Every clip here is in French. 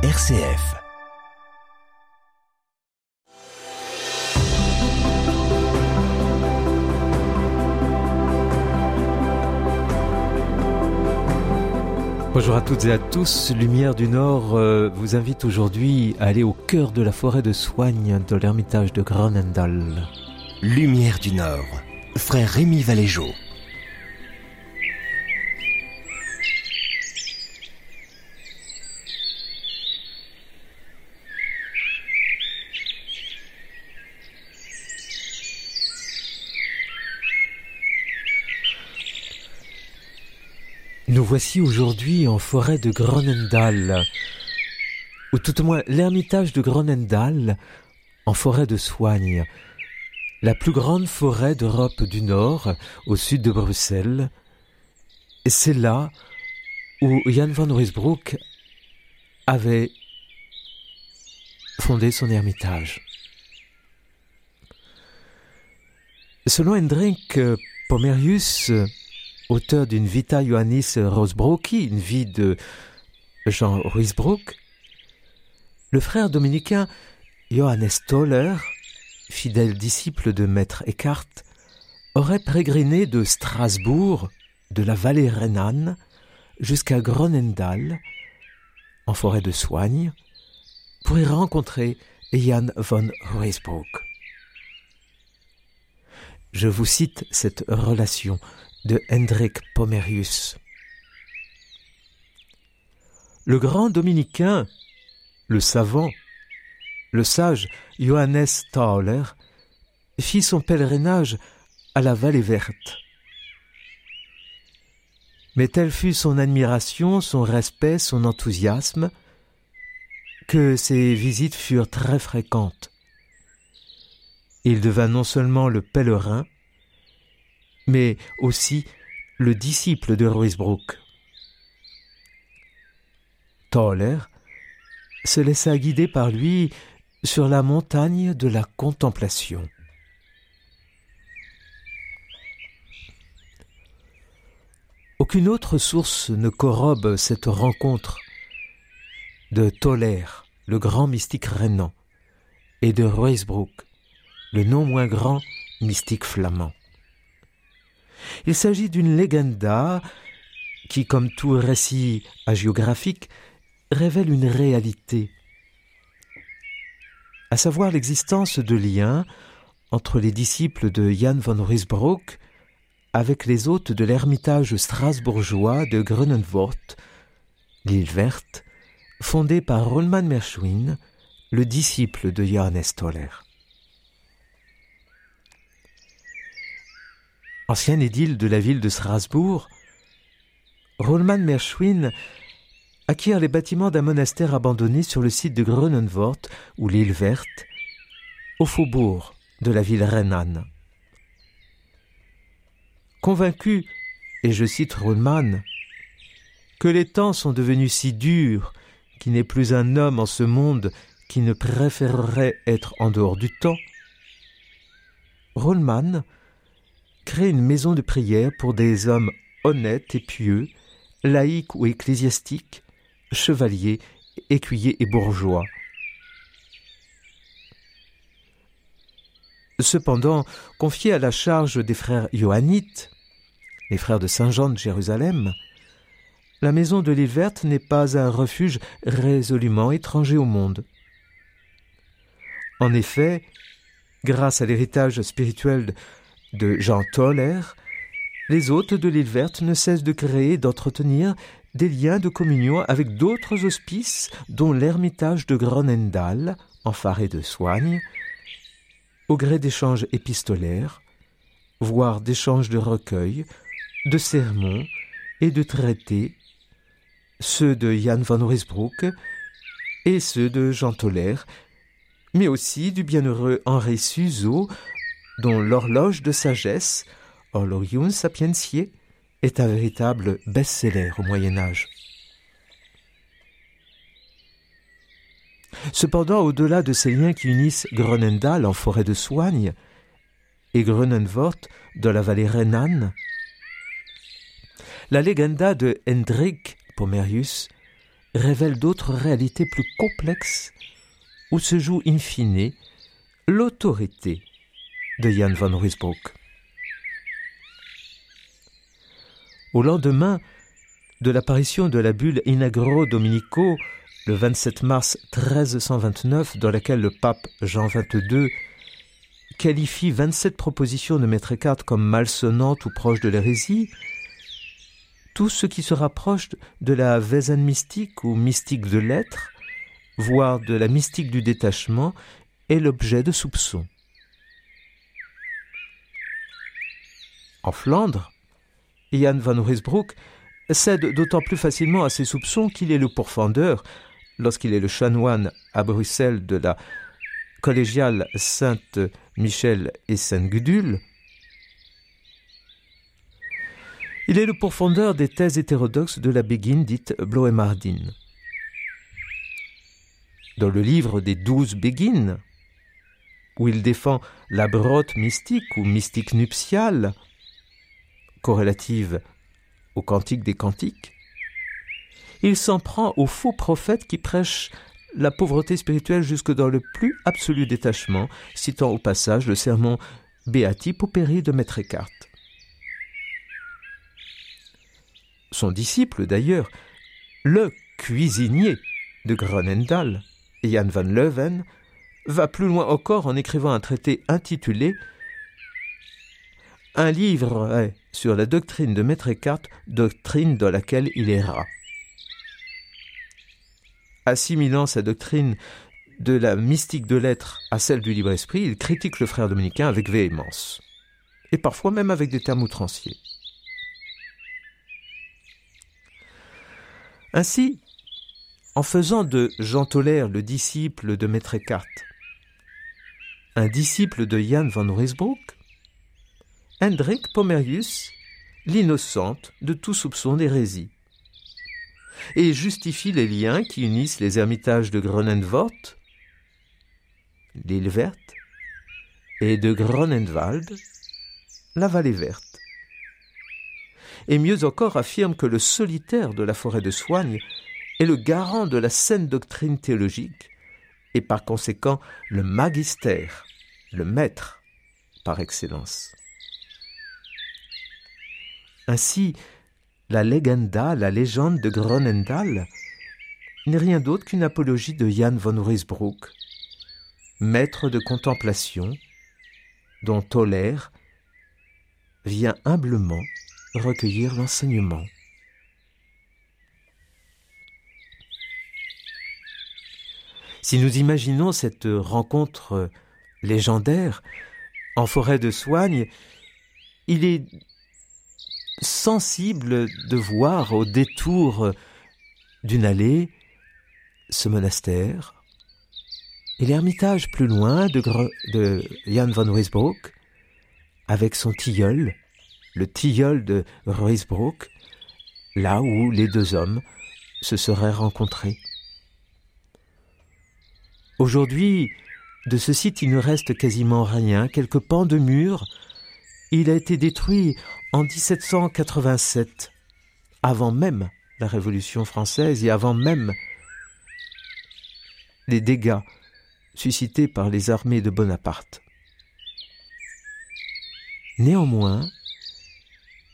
RCF. Bonjour à toutes et à tous. Lumière du Nord euh, vous invite aujourd'hui à aller au cœur de la forêt de soigne de l'ermitage de Granendal. Lumière du Nord. Frère Rémi Valéjo. Voici aujourd'hui en forêt de Gronendal, ou tout au moins l'ermitage de Gronendal, en forêt de Soigne, la plus grande forêt d'Europe du Nord, au sud de Bruxelles. Et c'est là où Jan van Ruysbroek avait fondé son ermitage. Selon Hendrik Pomerius, auteur d'une Vita Ioannis Rosbroki, une vie de Jean Ruysbroek, le frère dominicain Johannes Toller, fidèle disciple de maître Eckhart, aurait pérégriné de Strasbourg, de la vallée rhénane, jusqu'à Gronendal, en forêt de Soigne, pour y rencontrer Jan von Ruysbroek. Je vous cite cette relation de Hendrik Pomerius. Le grand dominicain, le savant, le sage Johannes Tauler fit son pèlerinage à la vallée verte. Mais telle fut son admiration, son respect, son enthousiasme, que ses visites furent très fréquentes. Il devint non seulement le pèlerin, mais aussi le disciple de Ruysbroek. Toller se laissa guider par lui sur la montagne de la contemplation. Aucune autre source ne corrobe cette rencontre de Toller, le grand mystique rhénan, et de Ruysbroek, le non moins grand mystique flamand. Il s'agit d'une légenda qui, comme tout récit hagiographique, révèle une réalité, à savoir l'existence de liens entre les disciples de Jan von Ruysbroek avec les hôtes de l'ermitage strasbourgeois de Grunenwort, l'île verte, fondée par Rollmann Merschwin, le disciple de Johannes Toller. Ancien édile de la ville de Strasbourg, Rollmann Merschwin acquiert les bâtiments d'un monastère abandonné sur le site de Grunenwort ou l'île verte, au faubourg de la ville rhénane. Convaincu, et je cite Rollmann, que les temps sont devenus si durs qu'il n'est plus un homme en ce monde qui ne préférerait être en dehors du temps, Rollmann crée une maison de prière pour des hommes honnêtes et pieux, laïcs ou ecclésiastiques, chevaliers, écuyers et bourgeois. Cependant, confiée à la charge des frères Johannites, les frères de Saint Jean de Jérusalem, la maison de l'île verte n'est pas un refuge résolument étranger au monde. En effet, grâce à l'héritage spirituel de Jean Toller, les hôtes de l'île verte ne cessent de créer et d'entretenir des liens de communion avec d'autres hospices, dont l'ermitage de Gronendal, en faré de soigne, au gré d'échanges épistolaires, voire d'échanges de recueils, de sermons et de traités, ceux de Jan van Ruysbroek et ceux de Jean Toller, mais aussi du bienheureux Henri Suzeau, dont l'horloge de sagesse, Orlorium Sapientiae, est un véritable best-seller au Moyen Âge. Cependant, au-delà de ces liens qui unissent Gronendal en forêt de soigne et Grunenwort dans la vallée rhénane, la légenda de Hendrik Pomerius révèle d'autres réalités plus complexes où se joue in fine l'autorité de Jan van Ruysbroek. Au lendemain de l'apparition de la bulle Inagro Dominico le 27 mars 1329, dans laquelle le pape Jean XXII qualifie 27 propositions de Maître Eckhart comme malsonnantes ou proches de l'hérésie, tout ce qui se rapproche de la Wesen mystique ou mystique de l'être, voire de la mystique du détachement, est l'objet de soupçons. En Flandre, Ian van Ruysbroek cède d'autant plus facilement à ses soupçons qu'il est le pourfendeur, lorsqu'il est le chanoine à Bruxelles de la collégiale Sainte-Michel et Sainte-Gudule, il est le pourfendeur des thèses hétérodoxes de la Béguine dite Bloemardine. Dans le livre des douze Béguines, où il défend la brotte mystique ou mystique nuptiale, corrélative au cantique des cantiques, il s'en prend aux faux prophètes qui prêchent la pauvreté spirituelle jusque dans le plus absolu détachement, citant au passage le sermon Beati Poperi de Maître Eckhart. Son disciple, d'ailleurs, le cuisinier de Gronendal, Jan van Leuven, va plus loin encore en écrivant un traité intitulé Un livre sur la doctrine de Maître Eckhart, doctrine dans laquelle il erra assimilant sa doctrine de la mystique de l'être à celle du libre esprit, il critique le frère dominicain avec véhémence, et parfois même avec des termes outranciers. Ainsi, en faisant de Jean Toller le disciple de Maître Eckhart, un disciple de Jan van Ruysbroek, Hendrik Pomerius l'innocente de tout soupçon d'hérésie et justifie les liens qui unissent les ermitages de Gronenvort, l'île verte, et de Gronenwald, la vallée verte. Et mieux encore affirme que le solitaire de la forêt de soigne est le garant de la saine doctrine théologique et par conséquent le magistère, le maître par excellence. Ainsi, la legenda, la légende de Gronendal, n'est rien d'autre qu'une apologie de Jan von Ruysbroek, maître de contemplation, dont Toller vient humblement recueillir l'enseignement. Si nous imaginons cette rencontre légendaire en forêt de soigne, il est sensible de voir au détour d'une allée ce monastère et l'ermitage plus loin de, Jan van Ruysbroek avec son tilleul, le tilleul de Ruysbroek, là où les deux hommes se seraient rencontrés. Aujourd'hui, de ce site, il ne reste quasiment rien, quelques pans de murs. Il a été détruit en 1787, avant même la Révolution française et avant même les dégâts suscités par les armées de Bonaparte. Néanmoins,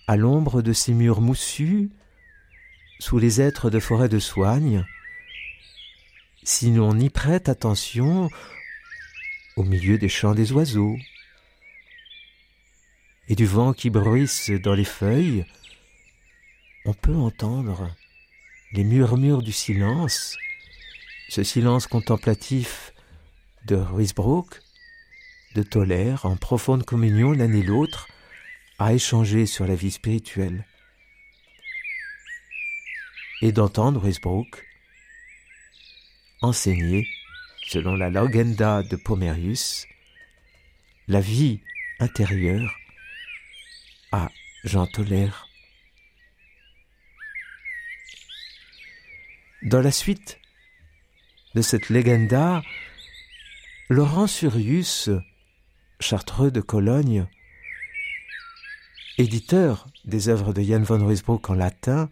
à l'ombre de ces murs moussus, sous les êtres de forêt de soigne, si l'on y prête attention, au milieu des chants des oiseaux, et du vent qui bruisse dans les feuilles, on peut entendre les murmures du silence, ce silence contemplatif de Ruysbrook, de Toller, en profonde communion l'un et l'autre, à échanger sur la vie spirituelle. Et d'entendre Ruysbrook enseigner, selon la Logenda de Pomerius, la vie intérieure ah, Jean tolère. Dans la suite de cette légenda, Laurent Surius, chartreux de Cologne, éditeur des œuvres de Jan von Ruysbroek en latin,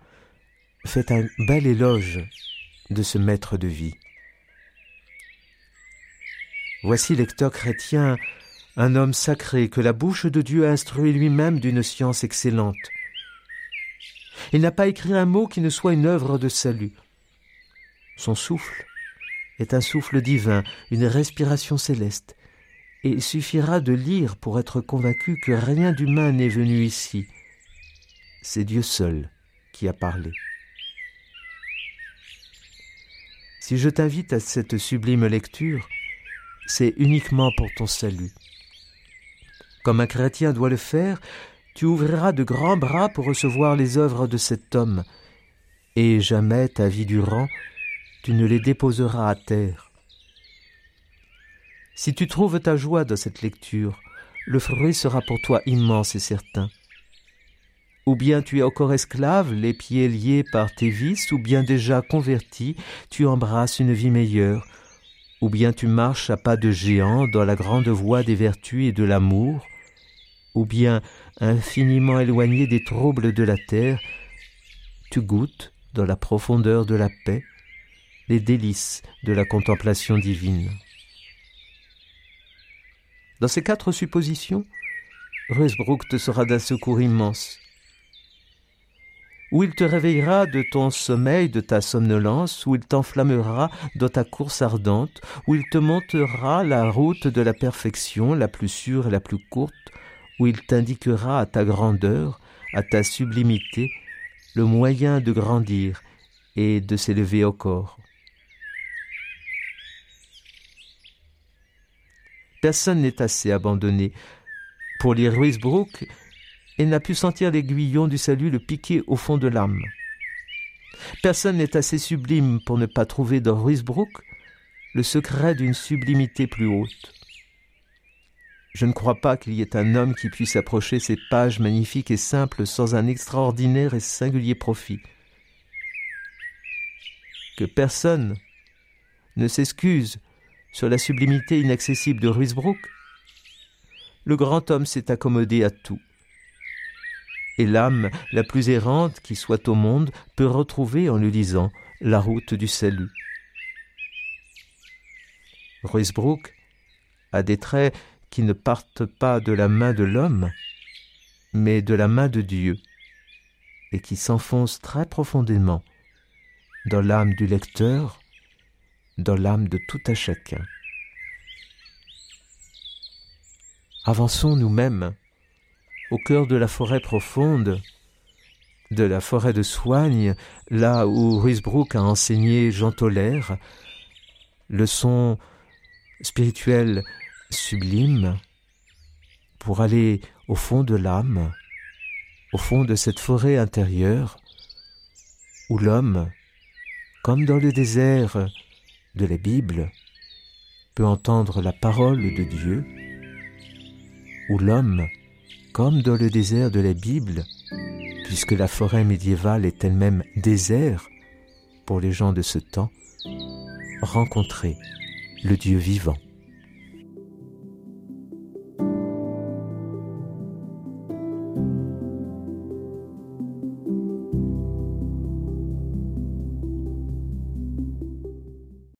fait un bel éloge de ce maître de vie. Voici lecteur chrétien, un homme sacré que la bouche de Dieu a instruit lui-même d'une science excellente. Il n'a pas écrit un mot qui ne soit une œuvre de salut. Son souffle est un souffle divin, une respiration céleste, et il suffira de lire pour être convaincu que rien d'humain n'est venu ici. C'est Dieu seul qui a parlé. Si je t'invite à cette sublime lecture, c'est uniquement pour ton salut. Comme un chrétien doit le faire, tu ouvriras de grands bras pour recevoir les œuvres de cet homme, et jamais ta vie durant, tu ne les déposeras à terre. Si tu trouves ta joie dans cette lecture, le fruit sera pour toi immense et certain. Ou bien tu es encore esclave, les pieds liés par tes vices, ou bien déjà converti, tu embrasses une vie meilleure, ou bien tu marches à pas de géant dans la grande voie des vertus et de l'amour, ou bien infiniment éloigné des troubles de la terre, tu goûtes, dans la profondeur de la paix, les délices de la contemplation divine. Dans ces quatre suppositions, Ruysbrook te sera d'un secours immense. Ou il te réveillera de ton sommeil, de ta somnolence, ou il t'enflammera dans ta course ardente, ou il te montera la route de la perfection, la plus sûre et la plus courte, où il t'indiquera à ta grandeur, à ta sublimité, le moyen de grandir et de s'élever au corps. Personne n'est assez abandonné. Pour lire Ruysbrook, il n'a pu sentir l'aiguillon du salut le piquer au fond de l'âme. Personne n'est assez sublime pour ne pas trouver dans Ruysbrook le secret d'une sublimité plus haute. Je ne crois pas qu'il y ait un homme qui puisse approcher ces pages magnifiques et simples sans un extraordinaire et singulier profit. Que personne ne s'excuse sur la sublimité inaccessible de Ruysbrook. Le grand homme s'est accommodé à tout. Et l'âme la plus errante qui soit au monde peut retrouver en le lisant la route du salut. Ruysbrook a des traits qui ne partent pas de la main de l'homme, mais de la main de Dieu, et qui s'enfoncent très profondément dans l'âme du lecteur, dans l'âme de tout à chacun. Avançons nous-mêmes au cœur de la forêt profonde, de la forêt de soigne, là où Ruysbrook a enseigné Jean Tolaire, leçon spirituelle sublime pour aller au fond de l'âme, au fond de cette forêt intérieure où l'homme, comme dans le désert de la Bible, peut entendre la parole de Dieu, où l'homme, comme dans le désert de la Bible, puisque la forêt médiévale est elle-même désert pour les gens de ce temps, rencontrer le Dieu vivant.